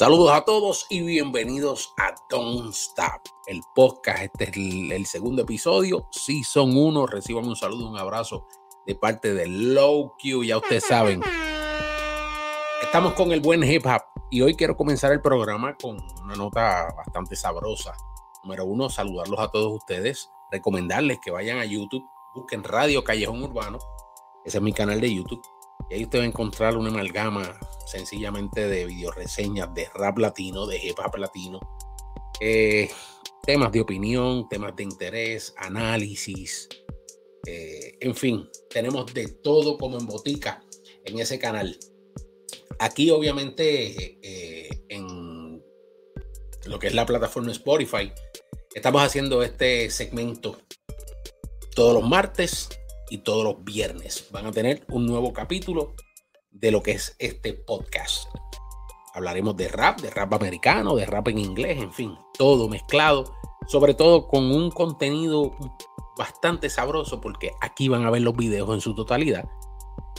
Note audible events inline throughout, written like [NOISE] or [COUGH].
Saludos a todos y bienvenidos a Don't Stop, el podcast. Este es el, segundo episodio, Season 1. Reciban un saludo, un abrazo de parte de Low Q. Ya ustedes saben, estamos con el buen hip hop y hoy quiero comenzar el programa con una nota bastante sabrosa. Número uno, saludarlos a todos ustedes, recomendarles que vayan a YouTube, busquen Radio Callejón Urbano, ese es mi canal de YouTube, y ahí usted va a encontrar una amalgama sencillamente de videoreseñas de rap latino, de hip hop latino, eh, temas de opinión, temas de interés, análisis, eh, en fin, tenemos de todo como en botica en ese canal. Aquí obviamente eh, en lo que es la plataforma Spotify, estamos haciendo este segmento todos los martes y todos los viernes. Van a tener un nuevo capítulo de lo que es este podcast. Hablaremos de rap, de rap americano, de rap en inglés, en fin, todo mezclado, sobre todo con un contenido bastante sabroso porque aquí van a ver los videos en su totalidad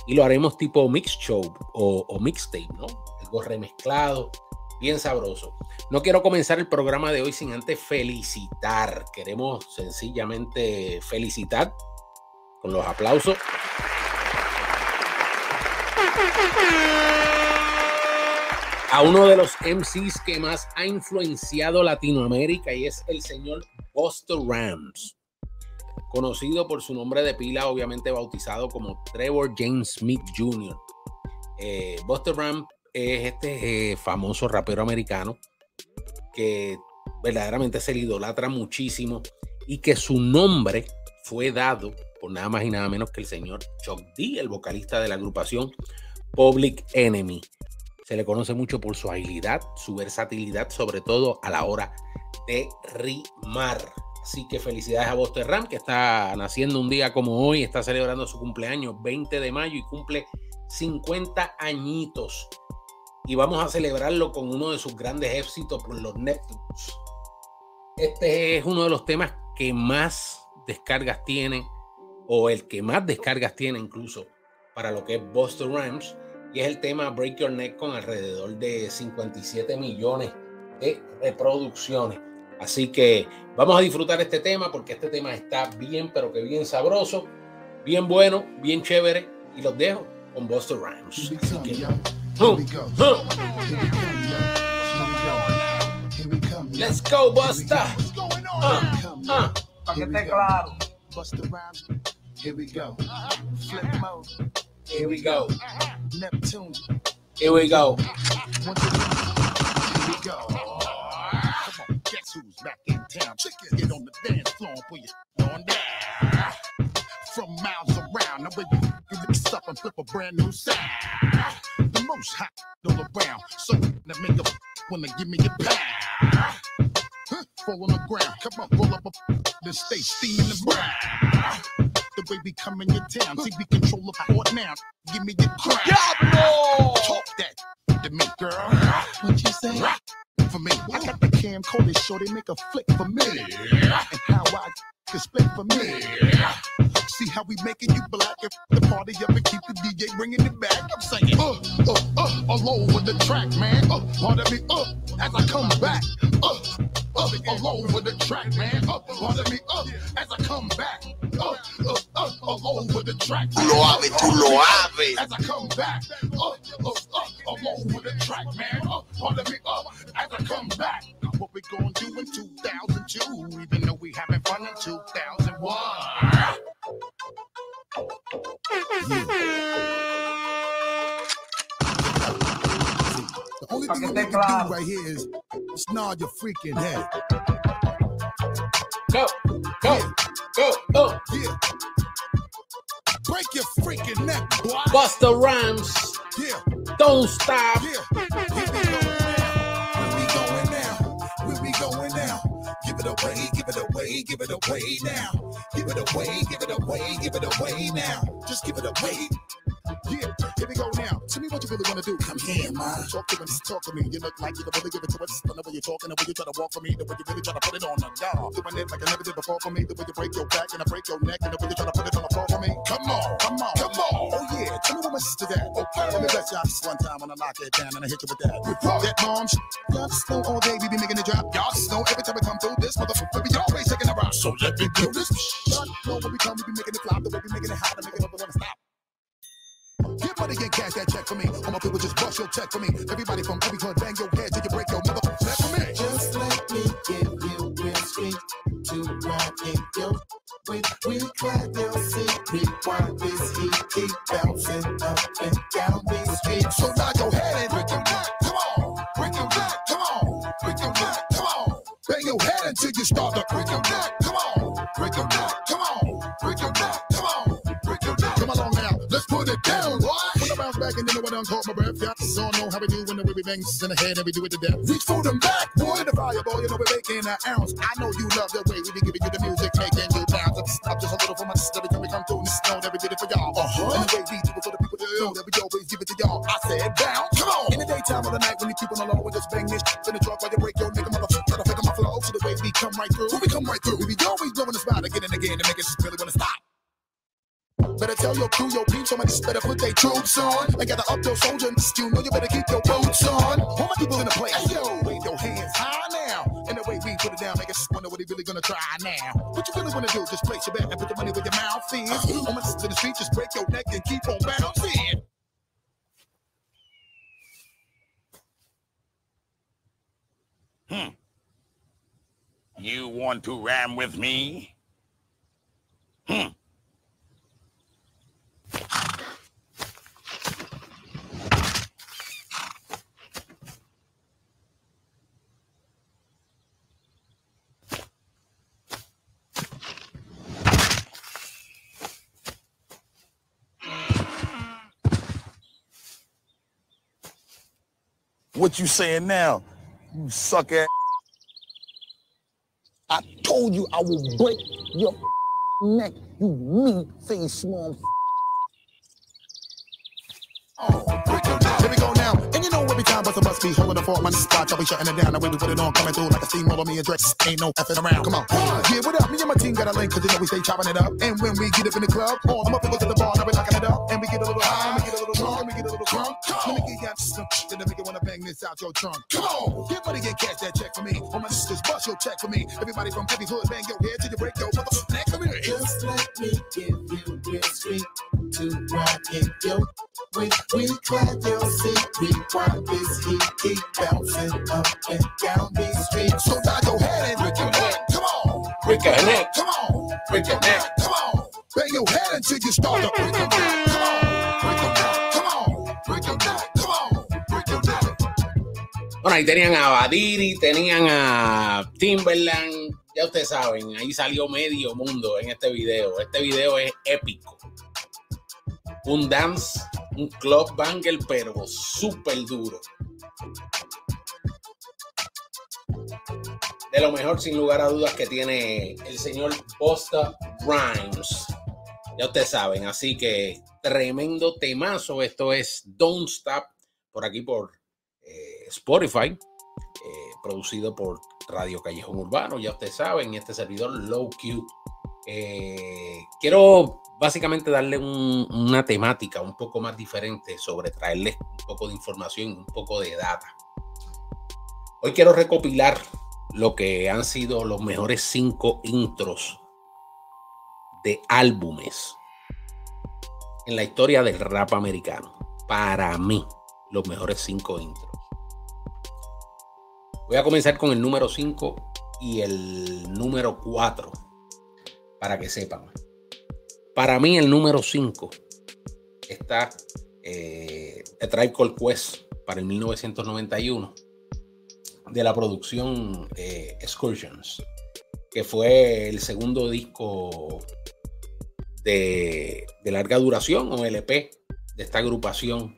y lo haremos tipo mix show o, mixtape, ¿no? Algo remezclado, bien sabroso. No quiero comenzar el programa de hoy sin antes felicitar. Queremos sencillamente felicitar con los aplausos a uno de los MCs que más ha influenciado Latinoamérica y es el señor Buster Rams, conocido por su nombre de pila, obviamente bautizado como Trevor James Smith Jr. Eh, Buster Rams es este eh, famoso rapero americano que verdaderamente se le idolatra muchísimo y que su nombre fue dado por nada más y nada menos que el señor Chuck D, el vocalista de la agrupación Public Enemy. Se le conoce mucho por su agilidad, su versatilidad, sobre todo a la hora de rimar. Así que felicidades a Buster Ram, que está naciendo un día como hoy, está celebrando su cumpleaños 20 de mayo y cumple 50 añitos. Y vamos a celebrarlo con uno de sus grandes éxitos por los Neptunes. Este es uno de los temas que más descargas tiene, o el que más descargas tiene incluso para lo que es Buster Rams y es el tema Break Your Neck con alrededor de 57 millones de reproducciones. Así que vamos a disfrutar este tema porque este tema está bien, pero que bien sabroso, bien bueno, bien chévere y los dejo con Buster Rhymes. Let's go, Buster. Uh, uh. claro. Buster Rhymes. Here we go. Flip mode. Here we go. Neptune. Here we go. Here we go. Come on, guess who's back in town? Chicken, get on the dance floor and put your on down. From miles around, now when you mix up and flip a brand new sound. The most hot all around. So that make a wanna give me a pound. Huh, fall on the ground. Come on, roll up a then stay steaming the brown way we come in your town. See, we control the fort now. Give me your crown. Diablo! Talk that to me, girl. What you say? For me, I got the camcorder, show they make a flick for me. And how I can split for me. See how we making you black if the party up and keep the DJ bringing it back. I'm saying, uh, uh, uh, all over the track, man. Uh, pardon me, uh, as I come back. Uh, uh, all over the track, man. Uh, pardon me, uh, as I come back. Uh, uh, uh, all over the track. Tú lo haces, tú lo haces. As I come back. Uh, uh, uh, all over the track, man. Uh, pardon me, uh, as I come back. What we gonna do in 2002, even though we having fun in 2001. The only thing we can do right here is nod your freaking head. Go, Bust the rhymes. Yeah. Don't stop. Yeah. it away, give it away, give it away now. Give it away, give it away, give it away now. Just give it away. Yeah, here we go now. Tell me what you really want to do. Come here, man. Talk to me, talk to me. You look like you can really give it to us. The way you're talking, the way you try to walk for me, the way you really try to put it on the dog. Doing it like I never did before for me. The way you break your back and I break your neck, and the way you try to put it on the floor for me. Come on, come on, come on. Oh yeah, tell me what my sister that. Okay. Let me bless y'all just one time when I lock it down and I hit you with that. That mom shit. Y'all just all day we be making it drop. Y'all just know every time we come through this motherfucker, we always taking a rock. So let me do this. Y'all know when we come, we be making it flop. The way we making it hot, and making it wanna stop. Get money and cash that check for me. All my people just bust your check for me. Everybody from every hood, bang your head till you break your motherfucker neck for me. Just let me give you real to ride in your with we glad you'll see rewind this heat keep bouncing up and down these streets. So nod your head and break your neck. Come on, break your neck. Come on, break your neck. Come on, bang your head until you start to break your neck. Come on, back and then when I caught my breath, y'all so know how we do when the way we bang in the head and we do it to death. Reach for them back, boy, the fire, boy, you know we're making an ounce. I know you love the way we be giving you the music, making you bounce. Stop just a little for my sister every time we come through. This know that we did it for y'all. Uh-huh. And the way we do it for the people that know that we always give it to y'all. I said bounce, come on. In the daytime or the night when you keep on the low and just bang this shit in the truck while you break your nigga motherfucker. Try to fake my flow. So the way we come right through, when we come right through, we be always blowing the spot again and again to make us just really wanna stop. Better tell your crew, your peeps, somebody better put their troops on. And gather up your soldiers, you know you better keep your boots on. All my people in the place, yo, wave your hands high now. And the way we put it down, make us wonder what he really gonna try now. What you really wanna do? Just place your bet and put the money where your mouth is. My to the street, just break your neck and keep on bouncing. Hmm. You want to ram with me? Hmm. What you saying now? You suck ass. I told you I will break your neck, you mean face small. Time bust a must be holding the fort, man. Spot, I'll be shutting it down. The way we put it on, coming through like a steamroller. Me and Drake ain't no effing around. Come on. Yeah, what up? Me and my team got a link, cause you know we stay chopping it up. And when we get up in the club, all the people to the bar, now we locking it up. And we get a little high, and we get a little drunk, and we get a little drunk. Let me get you some shit that make you wanna bang this out your trunk. Come on, get money and cash that check for me. All my sisters, bust your check for me. Everybody from every hood, bang your head till you break your motherfucking neck for me. Just let me give you real sweet to ride in your with we glad you'll see rewind this heat keep bouncing up and down these streets. So nod your head and break your neck. Come on, Break your neck. come on, Break your neck. come on. Bang your head until you start to break your neck. Come on, break your neck. Come on, break your neck. Come on, break your neck. Bueno, ahí tenían a Badiri, tenían a Timberland, ya ustedes saben, ahí salió medio mundo en este video. Este video es épico. Un dance, un club banger, pero súper duro. De lo mejor, sin lugar a dudas, que tiene el señor Busta Rhymes. Ya ustedes saben, así que tremendo temazo. Esto es Don't Stop por aquí por eh, Spotify, eh, producido por Radio Callejón Urbano, ya ustedes saben, este servidor Low Q. Eh, quiero básicamente darle un- una temática un poco más diferente sobre traerles un poco de información, un poco de data. Hoy quiero recopilar lo que han sido los mejores cinco intros de álbumes en la historia del rap americano. Para mí, los mejores cinco intros. Voy a comenzar con el número 5 y el número 4 para que sepan. Para mí, el número 5 está eh, Called Quest para el 1991 de la producción eh, Excursions, que fue el segundo disco de, de larga duración o LP de esta agrupación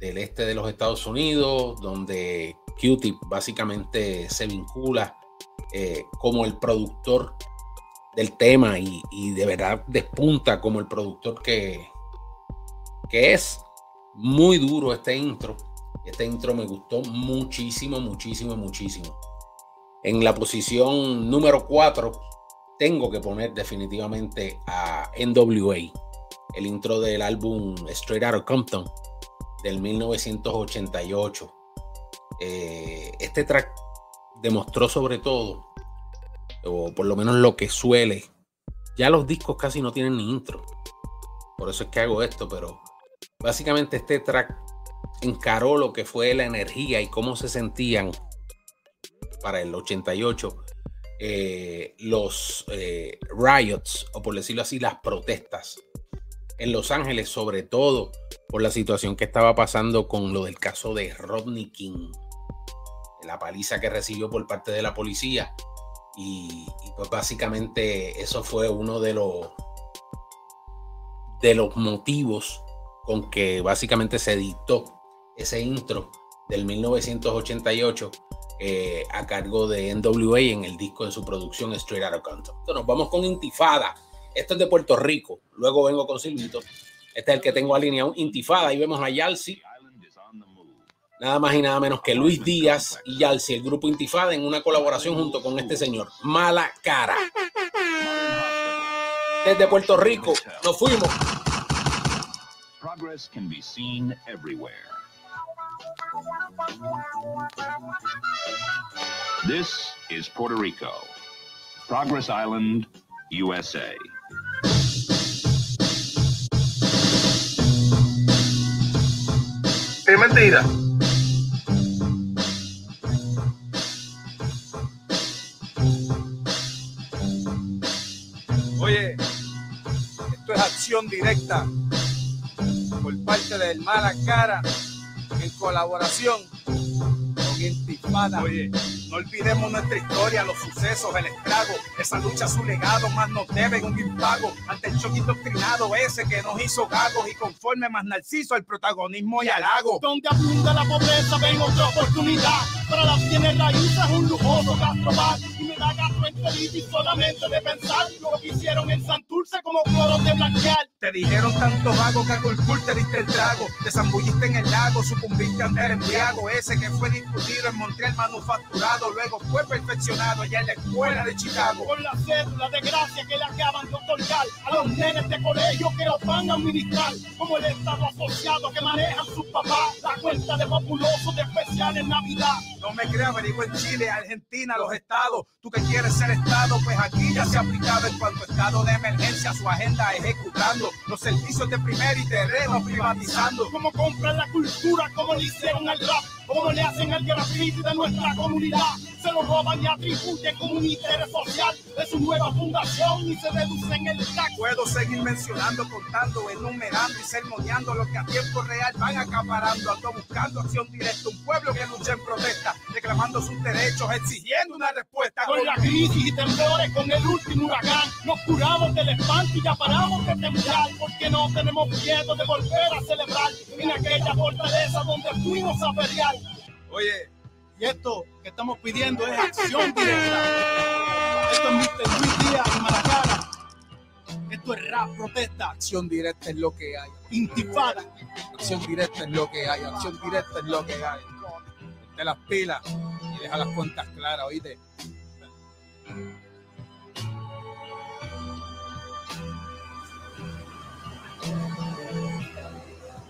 del este de los Estados Unidos, donde Q-Tip básicamente se vincula eh, como el productor del tema y, y de verdad despunta como el productor que, que es. Muy duro este intro. Este intro me gustó muchísimo, muchísimo, muchísimo. En la posición número 4 tengo que poner definitivamente a NWA, el intro del álbum Straight Outta Compton del 1988. Eh, este track demostró sobre todo, o por lo menos lo que suele, ya los discos casi no tienen ni intro. Por eso es que hago esto, pero básicamente este track encaró lo que fue la energía y cómo se sentían para el 88 eh, los eh, riots, o por decirlo así, las protestas en Los Ángeles, sobre todo por la situación que estaba pasando con lo del caso de Rodney King, la paliza que recibió por parte de la policía. Y, pues básicamente eso fue uno de los de los motivos con que básicamente se dictó ese intro del 1988 eh, a cargo de NWA en el disco de su producción Straight Outta Compton. Entonces nos vamos con Intifada. Esto es de Puerto Rico. Luego vengo con Silvito. Este es el que tengo alineado. Intifada. Ahí vemos a Yalsi. Nada más y nada menos que Luis Díaz y Yalsi, el grupo Intifada, en una colaboración junto con este señor. Mala cara. Desde Puerto Rico nos fuimos. Progress can be seen everywhere. This is Puerto Rico, Progress Island, USA. Es mentira. Acción directa por parte del Mala Cara en colaboración con Intifada. Oye, no olvidemos nuestra historia, los sucesos, el estrago, esa lucha, su legado, más nos deben un impago ante el choque indoctrinado ese que nos hizo gagos y conforme más narciso el protagonismo y halago. Donde abunda la pobreza, ven otra oportunidad. Para las bienes raíces, un lujoso gastrobar. Y me da gastroenteritis solamente de pensar lo que hicieron en Santurce como cloro de blanquear. Te dijeron tanto vago que a Colcul te diste el trago. Te zambulliste en el lago, sucumbiste ante el embriago. Ese que fue discutido en Montreal manufacturado. Luego fue perfeccionado allá en la escuela de Chicago. Con la cédula de gracia que le acaban de otorgar a los nenes de colegio que los van a administrar. Como el Estado asociado que manejan sus papás. La cuenta de populosos de especial en Navidad. No me creas, averigua en Chile, Argentina, los estados. Tú que quieres ser estado, pues aquí ya se ha aplicado en cuanto estado de emergencia su agenda ejecutando los servicios de primer y terreno privatizando. Como compran la cultura, como le hicieron al rap, como le hacen al graffiti de nuestra comunidad. Se lo roban y atribuyen como un interés social de su nueva fundación y se deducen el tax. Puedo seguir mencionando, contando, enumerando y sermoneando lo que a tiempo real van acaparando. Ando buscando acción directa, un pueblo que lucha en protesta, reclamando sus derechos, exigiendo una respuesta. Con la crisis y temblores, con el último huracán, nos curamos del espanto y ya paramos de temblar, porque no tenemos miedo de volver a celebrar en aquella fortaleza donde fuimos a pelear. Oye, Y esto que estamos pidiendo es acción directa. Esto es Mr. Luis Díaz Maracara. Esto es rap, protesta, acción directa es lo que hay. intifada. Acción directa es lo que hay. Acción directa es lo que hay. Te las pilas y deja las cuentas claras, oíste.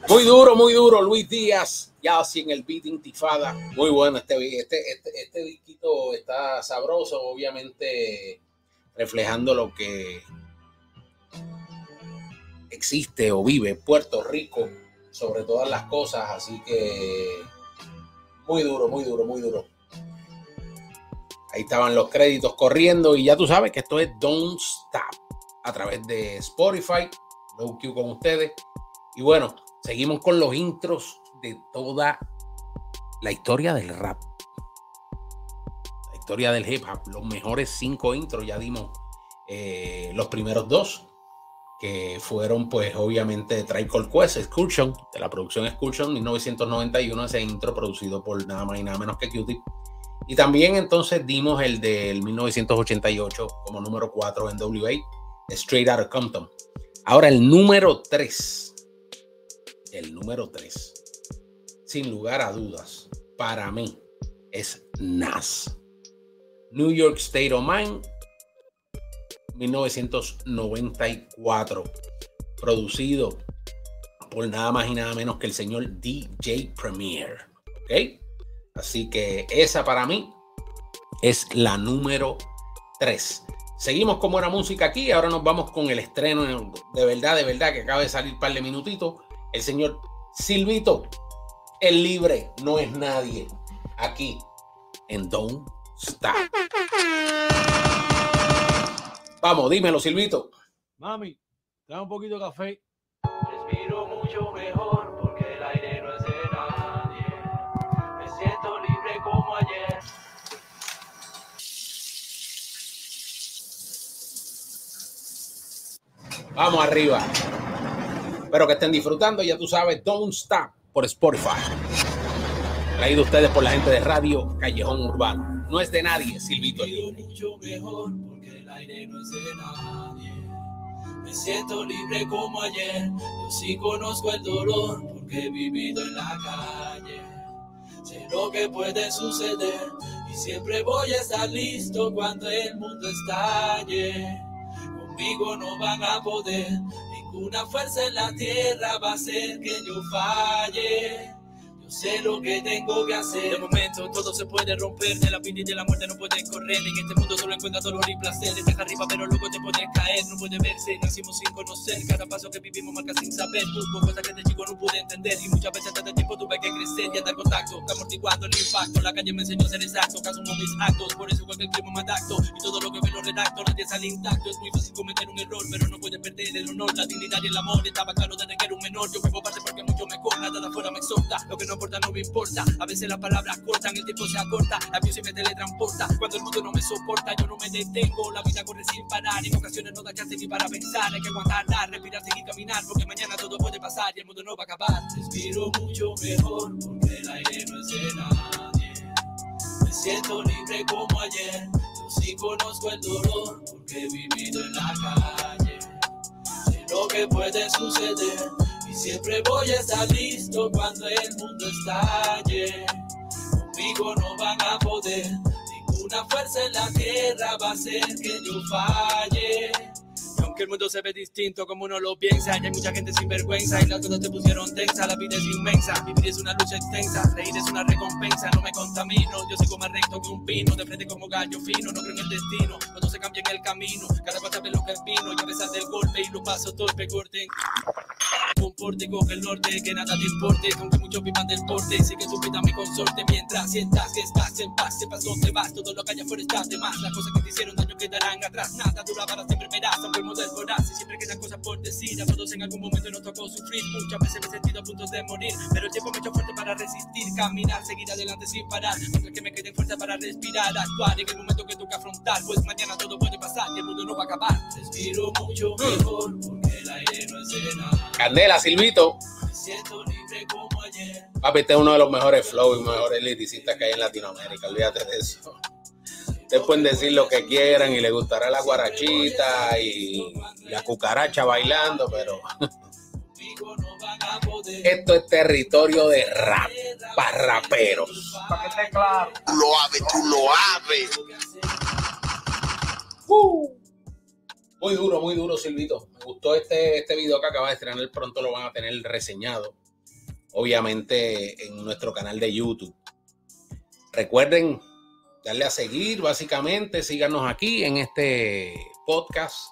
Muy duro, muy duro, Luis Díaz, ya así en el beat Intifada. Muy bueno este. Este, este, este disquito está sabroso, obviamente reflejando lo que existe o vive Puerto Rico sobre todas las cosas. Así que muy duro, muy duro, muy duro. Ahí estaban los créditos corriendo y ya tú sabes que esto es Don't Stop a través de Spotify. Low Q con ustedes. Y bueno, seguimos con los intros de toda la historia del rap. La historia del hip hop. Los mejores cinco intros. Ya dimos eh, los primeros dos. Que fueron, pues, obviamente, Called Quest, Excursion, de la producción Excursion 1991. Ese intro producido por nada más y nada menos que Q-Tip. Y también entonces dimos el del 1988 como número 4 en WA, Straight Outta Compton. Ahora el número 3. El número 3. Sin lugar a dudas, para mí es Nas. New York State of Mind, 1994. Producido por nada más y nada menos que el señor DJ Premier. ¿Ok? Así que esa para mí es la número 3. Seguimos con buena música aquí. Ahora nos vamos con el estreno de verdad, de verdad, que acaba de salir un par de minutitos. El señor Silvito, el libre no es nadie. Aquí en Don't Stop. Vamos, dímelo, Silvito. Mami, dame un poquito de café. Respiro mucho mejor porque el aire no es de nadie. Me siento libre como ayer. Vamos arriba. Espero que estén disfrutando. Ya tú sabes, Don't Stop por Spotify. Traído ustedes por la gente de Radio Callejón Urbano. No es de nadie, Silvito. Respiro Libre. mucho mejor porque el aire no es de nadie. Me siento libre como ayer. Yo sí conozco el dolor porque he vivido en la calle. Sé lo que puede suceder y siempre voy a estar listo cuando el mundo estalle. Conmigo no van a poder, ninguna fuerza en la tierra va a hacer que yo falle. Sé lo que tengo que hacer. De momento todo se puede romper. De la vida y de la muerte no puedes correr. En este mundo solo encuentras dolor y placer. Desde arriba, pero luego te puedes caer. No puede verse. Nacimos sin conocer. Cada paso que vivimos marca sin saber. Hubo cosas que de chico no pude entender. Y muchas veces de tiempo tuve que crecer y andar contacto. Amortiguando el impacto. La calle me enseñó a ser exacto. Caso con mis actos. Por eso cualquier clima me adapto. Y todo lo que ve lo redacto. Nadie sale intacto. Es muy fácil cometer un error. Pero no puedes perder el honor, la dignidad y el amor. Estaba claro desde que era un menor. Yo vivo parte porque mucho me corta. Nada afuera me exhorta. Lo que no importa no me importa. A veces las palabras cortan, el tiempo se acorta. La music me teletransporta. Cuando el mundo no me soporta, yo no me detengo. La vida corre sin parar. En ocasiones no da chance ni para pensar. Hay que aguantar, respirar, seguir caminar. Porque mañana todo puede pasar y el mundo no va a acabar. Respiro mucho mejor porque el aire no es de nadie. Me siento libre como ayer. Yo sí conozco el dolor porque he vivido en la calle. Sé lo que puede suceder siempre voy a estar listo cuando el mundo estalle. Conmigo no van a poder, ninguna fuerza en la tierra va a hacer que yo falle. Y aunque el mundo se ve distinto como uno lo piensa, hay mucha gente sin vergüenza y las cosas te pusieron tensa, la vida es inmensa, vivir es una lucha extensa, reír es una recompensa, no me contamino, yo sigo más recto que un pino, de frente como gallo fino, no creo en el destino, todo se cambia en el camino, cada cual sabe lo que es vino, y a pesar del golpe y lo paso torpe, corte. Comporte, coge el norte, que nada te importe, aunque muchos vivan del porte, sigue tu vida mi consorte, mientras sientas que estás en paz, sepas dónde vas, todo lo que haya afuera está de más, las cosas que te hicieron daño quedarán atrás, nada dura para siempre verás, aunque el es voraz, y siempre quedan cosas por decir, a todos en algún momento nos tocó sufrir, muchas veces me he sentido a punto de morir, pero el tiempo me ha hecho fuerte para resistir, caminar, seguir adelante sin parar, aunque que me quede fuerza para respirar, actuar en el momento que toca afrontar, pues mañana todo puede pasar y el mundo no va a acabar, respiro mucho mejor, porque el aire no es de nada. Candela, Silvito. Me siento libre como ayer. Papi, este es uno de los mejores flow y mejores liricistas que hay en Latinoamérica. Olvídate de eso. Ustedes pueden decir lo que quieran y les gustará la guarachita y la cucaracha bailando, pero [LAUGHS] esto es territorio de rap, para raperos. Para que esté claro. Lo ave, tú lo ave. Uh. Muy duro, muy duro, Silvito. Gustó este, este video que acaba de estrenar. Pronto lo van a tener reseñado. Obviamente en nuestro canal de YouTube. Recuerden darle a seguir, básicamente. Síganos aquí en este podcast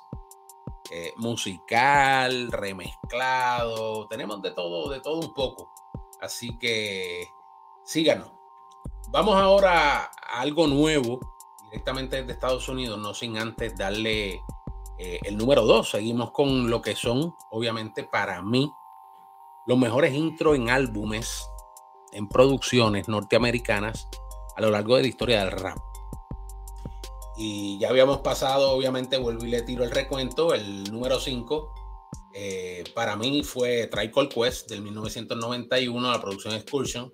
eh, musical, remezclado. Tenemos de todo, de todo un poco. Así que síganos. Vamos ahora a algo nuevo, directamente desde Estados Unidos, no sin antes darle eh, el número 2. Seguimos con lo que son, obviamente, para mí, los mejores intros en álbumes, en producciones norteamericanas a lo largo de la historia del rap. Y ya habíamos pasado, obviamente, vuelvo y le tiro el recuento. El número 5 para mí fue Tricol Quest del 1991, la producción Excursion.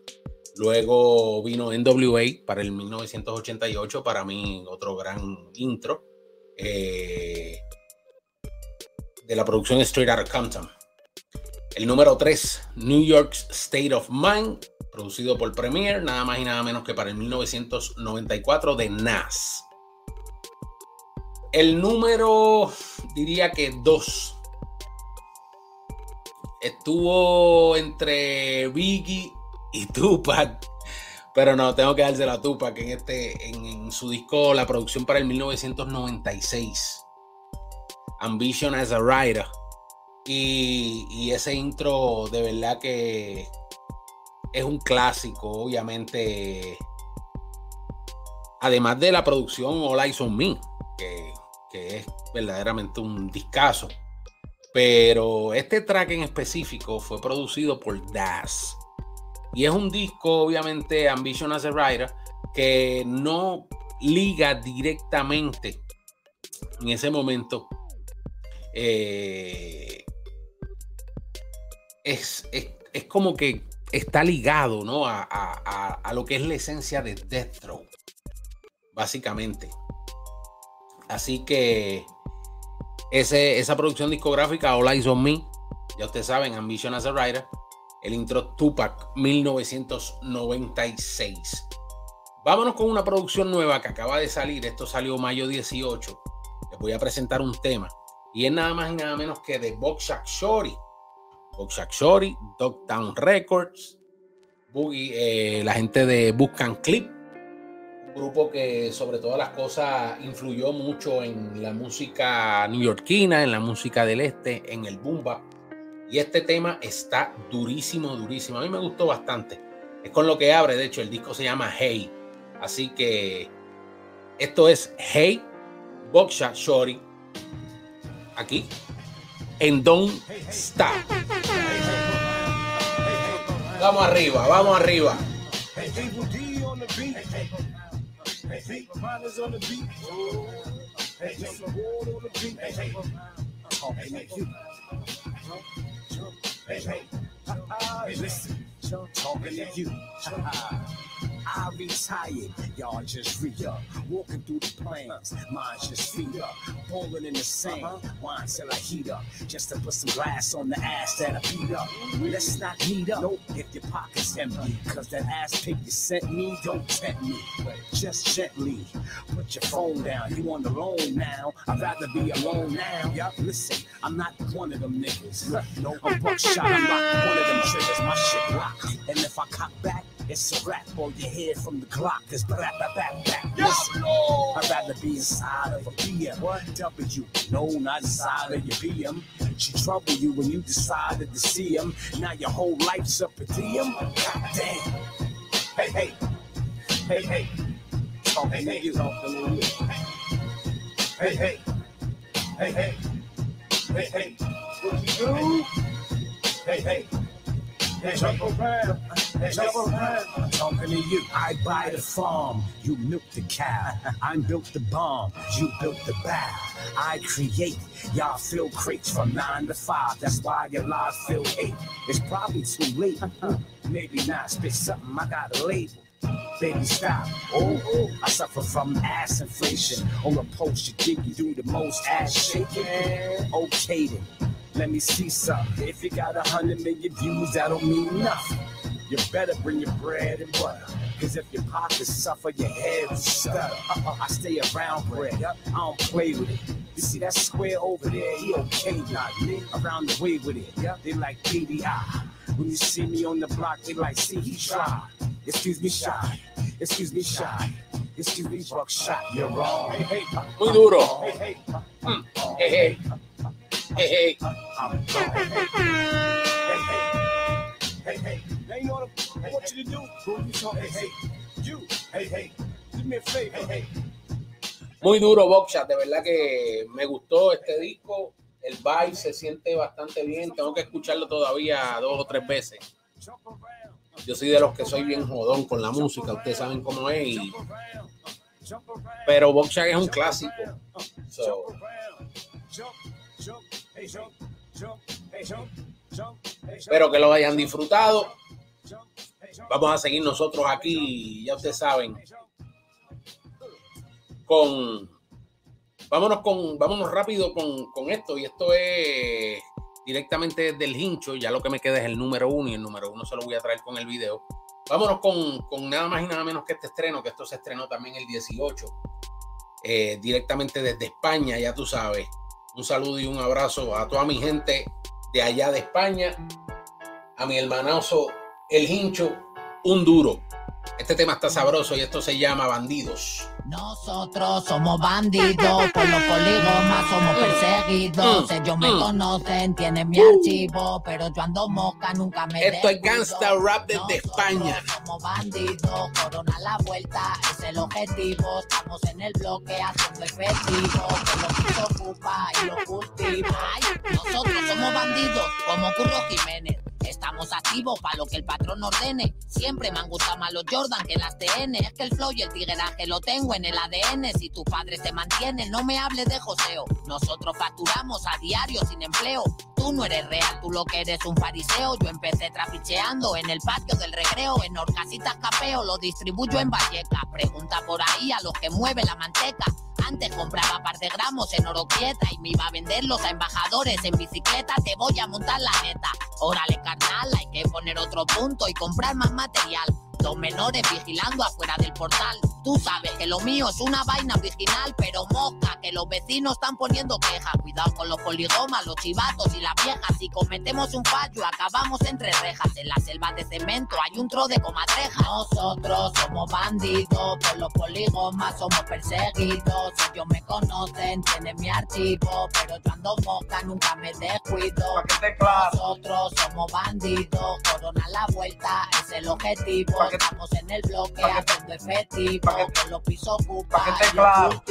Luego vino NWA para el 1988, para mí otro gran intro. Eh, de la producción Straight Outta Compton. El número 3, New York's State of Mind, producido por Premiere, nada más y nada menos que para el 1994 de Nas. El número, diría que 2. estuvo entre Biggie y Tupac. Pero no, tengo que dársela a Tupac en, este, en, su disco, la producción para el 1996. Ambition as a Writer. Y, y ese intro de verdad que es un clásico, obviamente. Además de la producción All Eyes on Me, que, que es verdaderamente un discazo. Pero este track en específico fue producido por Das. Y es un disco, obviamente, Ambition as a Writer, que no liga directamente en ese momento. eh, es, es, es como que está ligado ¿no? a, a- a- lo que es la esencia de Death Row, básicamente. Así que ese, esa producción discográfica, All Eyes on Me, ya ustedes saben, Ambition as a Writer, el intro Tupac 1996. Vámonos con una producción nueva que acaba de salir. Esto salió mayo 18. Les voy a presentar un tema. Y es nada más y nada menos que de Boxak Shorty. Boxak Shorty, Dogtown Records, Boogie, eh, la gente de Buscan Clip. Grupo que sobre todas las cosas influyó mucho en la música neoyorquina, en la música del este, en el boom. Y este tema está durísimo, durísimo. A mí me gustó bastante. Es con lo que abre, de hecho, el disco se llama Hey. Así que esto es Hey Boxshot Shorty. Aquí. En Don't Stop. Vamos arriba, vamos arriba. Hey, Mr. Ward on the beat. Talking like you. Hey, hey. Hey, listen. Talking to you. [LAUGHS] I retired, y'all just re up. Walking through the plains, mine just feet up. Bowling in the sand, wine till I heat up. Just to put some glass on the ass that I beat up. Let's not meet up No, if your pocket's empty. Cause that ass pic you sent me don't tempt me. Just gently put your phone down. You on the loan now. I'd rather be alone now. Yup, listen, I'm not one of them niggas. No, I'm buckshot, I'm not one of them triggers. My shit lock. And if I cock back, it's a rap or you hear from the Glock. It's back, back, back, back. Listen, I'd rather be inside of a BM. What? W. No, not inside of your BM. She trouble you when you decided to see him. Now your whole life's up a DM. God damn. Hey, hey. Hey, hey. Talking to you. Talking to you. Hey, hey. Hey, hey. Hey, hey. What you do? Hey, hey. Hey. Hey, around. I'm talking to you. I buy the farm. You milk the cow. I'm built the bomb. You built the bow. I create. Y'all fill crates from nine to five. That's why your lives feel eight. It's probably too late. Maybe not. Spit something. I got a label. Baby, stop. Oh, oh, I suffer from ass inflation. On a post, you think you do the most ass shaking. Okay, then. Let me see something. If you got a hundred million views, that don't mean nothing. You better bring your bread and butter. Cause if your pockets suffer, your head will stutter. Uh-uh, I stay around bread. I don't play with it. You see that square over there? He okay, not me. Around the way with it. They like PDI. When you see me on the block, they like, see, he tried. Excuse me, shy. Excuse me, shy. Excuse me, buckshot. You're wrong. Hey, hey. Muy duro. Hey, hey. Mm. Hey, hey. Hey, hey. I'm Hey, hey. I want you to do? You talking? Hey, hey. You. Hey, hey. Do me a favor. Hey, hey. Muy duro, Boxshot. De verdad que me gustó este disco. El vibe se siente bastante bien. Tengo que escucharlo todavía dos o tres veces. Yo soy de los que soy bien jodón con la música. Ustedes saben cómo es. y- Pero Boxshot es un clásico. So, espero que lo hayan disfrutado. Vamos a seguir nosotros aquí, ya ustedes saben, con vámonos con vámonos rápido con, con esto y esto es directamente del hincho ya lo que me queda es el número uno y el número uno se lo voy a traer con el video. Vámonos con, con nada más y nada menos que este estreno que esto se estrenó también el 18 eh, directamente desde España ya tú sabes. Un saludo y un abrazo a toda mi gente de allá de España, a mi hermanazo El Hincho, un duro. Este tema está sabroso y esto se llama Bandidos. Nosotros somos bandidos, por los polígonos somos perseguidos. Ellos me conocen, tienen mi archivo, pero yo ando moca, nunca me Esto es. Gangsta Rap desde España. Somos bandidos, corona la vuelta, es el objetivo. Estamos en el bloque haciendo efectivo, que lo que se ocupa y lo cultivo. Ay, nosotros somos bandidos, como Curro Jiménez. Estamos activos para lo que el patrón ordene. Siempre me han gustado más los Jordan que las TN. Es que el flow y el tigueraje lo tengo en el ADN. Si tus padres te mantienen, no me hables de joseo. Nosotros facturamos a diario sin empleo. Tú no eres real, tú lo que eres un fariseo. Yo empecé traficheando en el patio del recreo. En Orcasitas Capeo lo distribuyo en Valleca. Pregunta por ahí a los que mueven la manteca. Antes compraba par de gramos en oro quieta y me iba a venderlos a embajadores en bicicleta. Te voy a montar la neta. Órale, hay que poner otro punto y comprar más material. Dos menores vigilando afuera del portal. Tú sabes que lo mío es una vaina original, pero mosca, que los vecinos están poniendo quejas. Cuidado con los poligomas, los chivatos y las viejas. Si cometemos un fallo, acabamos entre rejas. En la selva de cemento hay un tro de comadreja. Nosotros somos bandidos, por los poligomas somos perseguidos. Ellos me conocen, tienen mi archivo, pero yo ando mosca, nunca me descuido. Nosotros somos bandidos, corona la vuelta, es el objetivo. Estamos en el bloque haciendo efectivo, con los pisos ocupa que esté y los claro.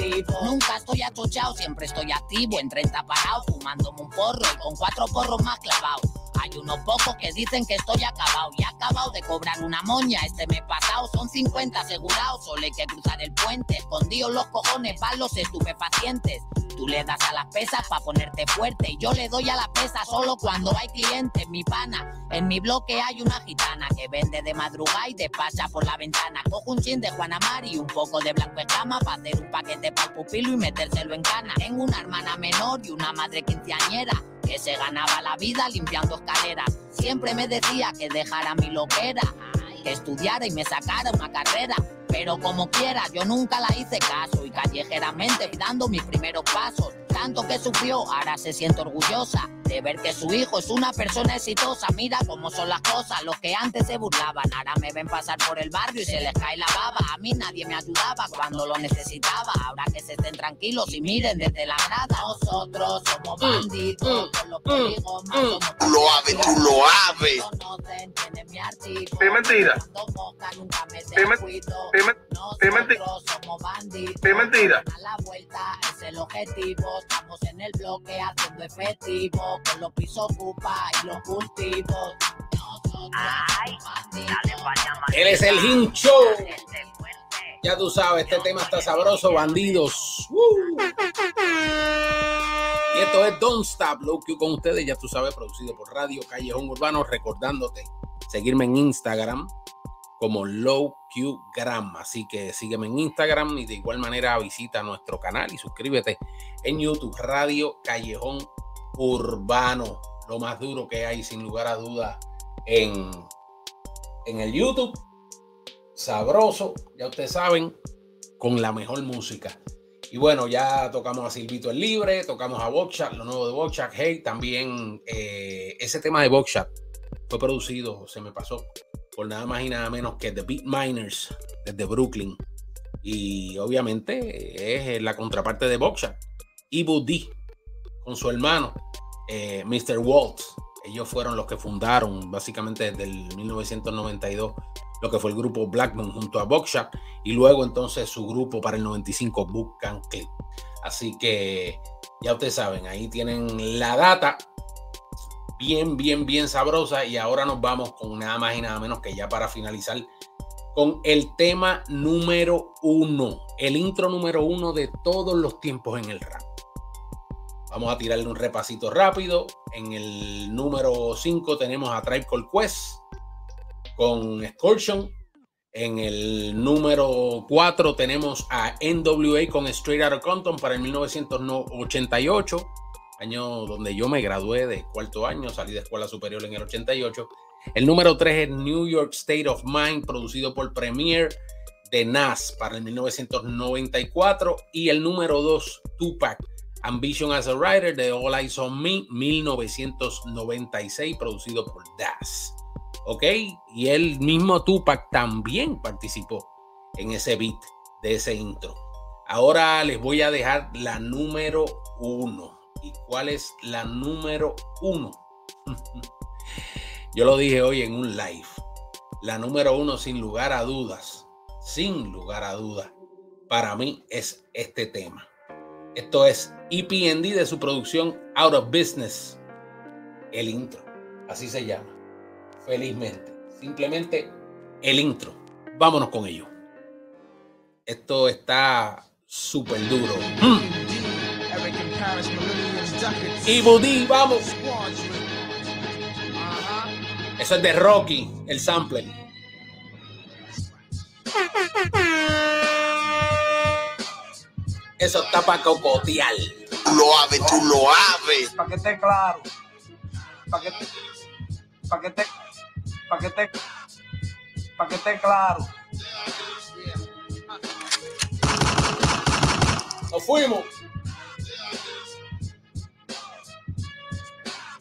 Nunca estoy atochado, siempre estoy activo, en 30 parados, fumándome un porro y con cuatro porros más clavados. Hay unos pocos que dicen que estoy acabado y acabado de cobrar una moña este mes pasado. Son 50 asegurados, solo hay que cruzar el puente. Escondidos los cojones van los estupefacientes. Tú le das a las pesas para ponerte fuerte yo le doy a la pesa solo cuando hay clientes. Mi pana, en mi bloque hay una gitana que vende de madrugada y despacha por la ventana. Cojo un chin de Juana Mari y un poco de blanco escama para hacer un paquete para el pupilo y metérselo en cana. Tengo una hermana menor y una madre quinceañera que se ganaba la vida limpiando escaleras. Siempre me decía que dejara mi loquera, que estudiara y me sacara una carrera. Pero como quiera, yo nunca la hice caso y callejeramente fui dando mis primeros pasos. Tanto que sufrió, ahora se siente orgullosa de ver que su hijo es una persona exitosa. Mira cómo son las cosas, los que antes se burlaban, ahora me ven pasar por el barrio y se les cae la baba. A mí nadie me ayudaba cuando lo necesitaba. Ahora que se estén tranquilos y miren desde la grada. Nosotros somos bandidos, los poligomas somos Tú lo aves, tú lo aves. conocen, tienen mi archivo. Mentira. Nunca me descuido. Es men- es mentira. Nosotros somos bandidos. Es mentira. A la vuelta es el objetivo. Estamos en el bloque haciendo efectivo. Con los pisos ocupa y los cultivos. Bandidos. Él es el hincho. Ya tú sabes, este tema está sabroso, bandidos. ¡Uh! Y esto es Don't Stop, Low Q con ustedes, ya tú sabes, producido por Radio Callejón Urbano, recordándote seguirme en Instagram como Low Q Gram. Así que sígueme en Instagram y de igual manera visita nuestro canal y suscríbete en YouTube, Radio Callejón Urbano. Lo más duro que hay, sin lugar a dudas, en, en el YouTube. Sabroso, ya ustedes saben, con la mejor música. Y bueno, ya tocamos a Silvito el Libre, tocamos a Boxshot, lo nuevo de Boxshot. Hey, también eh, ese tema de Boxshot fue producido, se me pasó, por nada más y nada menos que The Beat Miners desde Brooklyn. Y obviamente es la contraparte de Boxshot. Ibu D con su hermano, eh, Mr. Waltz. Ellos fueron los que fundaron básicamente desde el 1992 lo que fue el grupo Blackman junto a Buckshot y luego entonces su grupo para el 95 Book Clip. Así que ya ustedes saben, ahí tienen la data bien, bien, bien sabrosa y ahora nos vamos con nada más y nada menos que ya para finalizar con el tema número uno, el intro número uno de todos los tiempos en el rap. Vamos a tirarle un repasito rápido. En el número 5 tenemos a Tribe Called Quest con Excursion. En el número 4 tenemos a NWA con Straight Outta Compton para el 1988, año donde yo me gradué de cuarto año, salí de escuela superior en el 88. El número 3 es New York State of Mind, producido por Premier de Nas para el 1994. Y el número 2, Tupac, Ambition as a Writer de All Eyes on Me, 1996, producido por Das. ¿Ok? Y el mismo Tupac también participó en ese beat de ese intro. Ahora les voy a dejar la número uno. ¿Y cuál es la número uno? [LAUGHS] Yo lo dije hoy en un live. La número uno, sin lugar a dudas, sin lugar a dudas, para mí es este tema. Esto es EPND de su producción Out of Business. El intro. Así se llama. Felizmente. Simplemente el intro. Vámonos con ello. Esto está súper duro. Mm. Y Budí, vamos. Eso es de Rocky, el sample. Eso está para cocotear. Lo ave, tú lo ave. Para que esté claro. Para que, para que esté, para que esté, para que esté claro. Nos fuimos.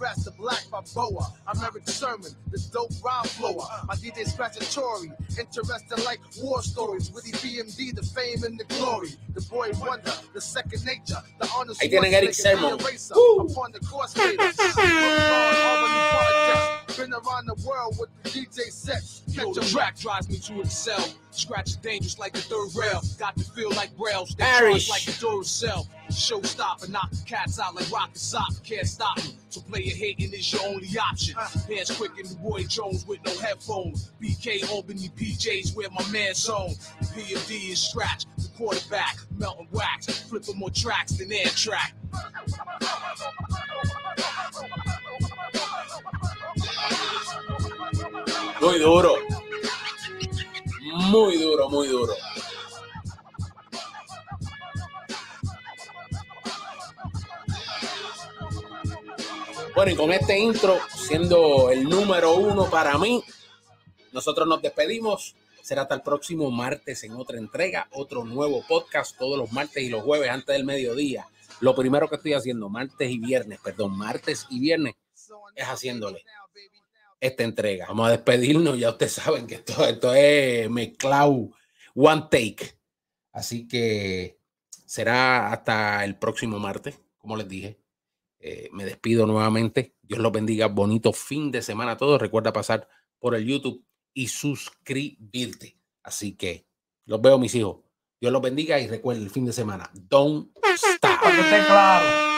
My the black Boa. I'm Eric Sermon, the dope rhyme flower. My DJ scratch a Tory, interesting like war stories. With the BMD, the fame and the glory. The boy wonder, the second nature, the honor. Ahí tienen Eric Sermon. Upon the course [LAUGHS] Been around the world with the DJ sets. Yo, the track drives me to excel. Scratch is dangerous like the third rail. Got to feel like rails. Charge like a Duracell. Show stop and knock the cats out like rocket sock. Can't stop me. So play your hating is your only option. Ah. Hands quick in the Roy Jones with no headphones. BK Albany PJs where my man's home. PMD is scratch. The quarterback. Melting wax. Flipping more tracks than air track. Muy duro. Muy duro, muy duro. Bueno, y con este intro, siendo el número uno para mí, nosotros nos despedimos. Será hasta el próximo martes en otra entrega, otro nuevo podcast, todos los martes y los jueves antes del mediodía. Lo primero que estoy haciendo, martes y viernes, perdón, martes y viernes, es haciéndole esta entrega. Vamos a despedirnos, ya ustedes saben que esto, esto es mezclado one take. Así que será hasta el próximo martes, como les dije. Eh, me despido nuevamente. Dios los bendiga. Bonito fin de semana a todos. Recuerda pasar por el YouTube y suscribirte. Así que los veo, mis hijos. Dios los bendiga y recuerden el fin de semana. Don't stop.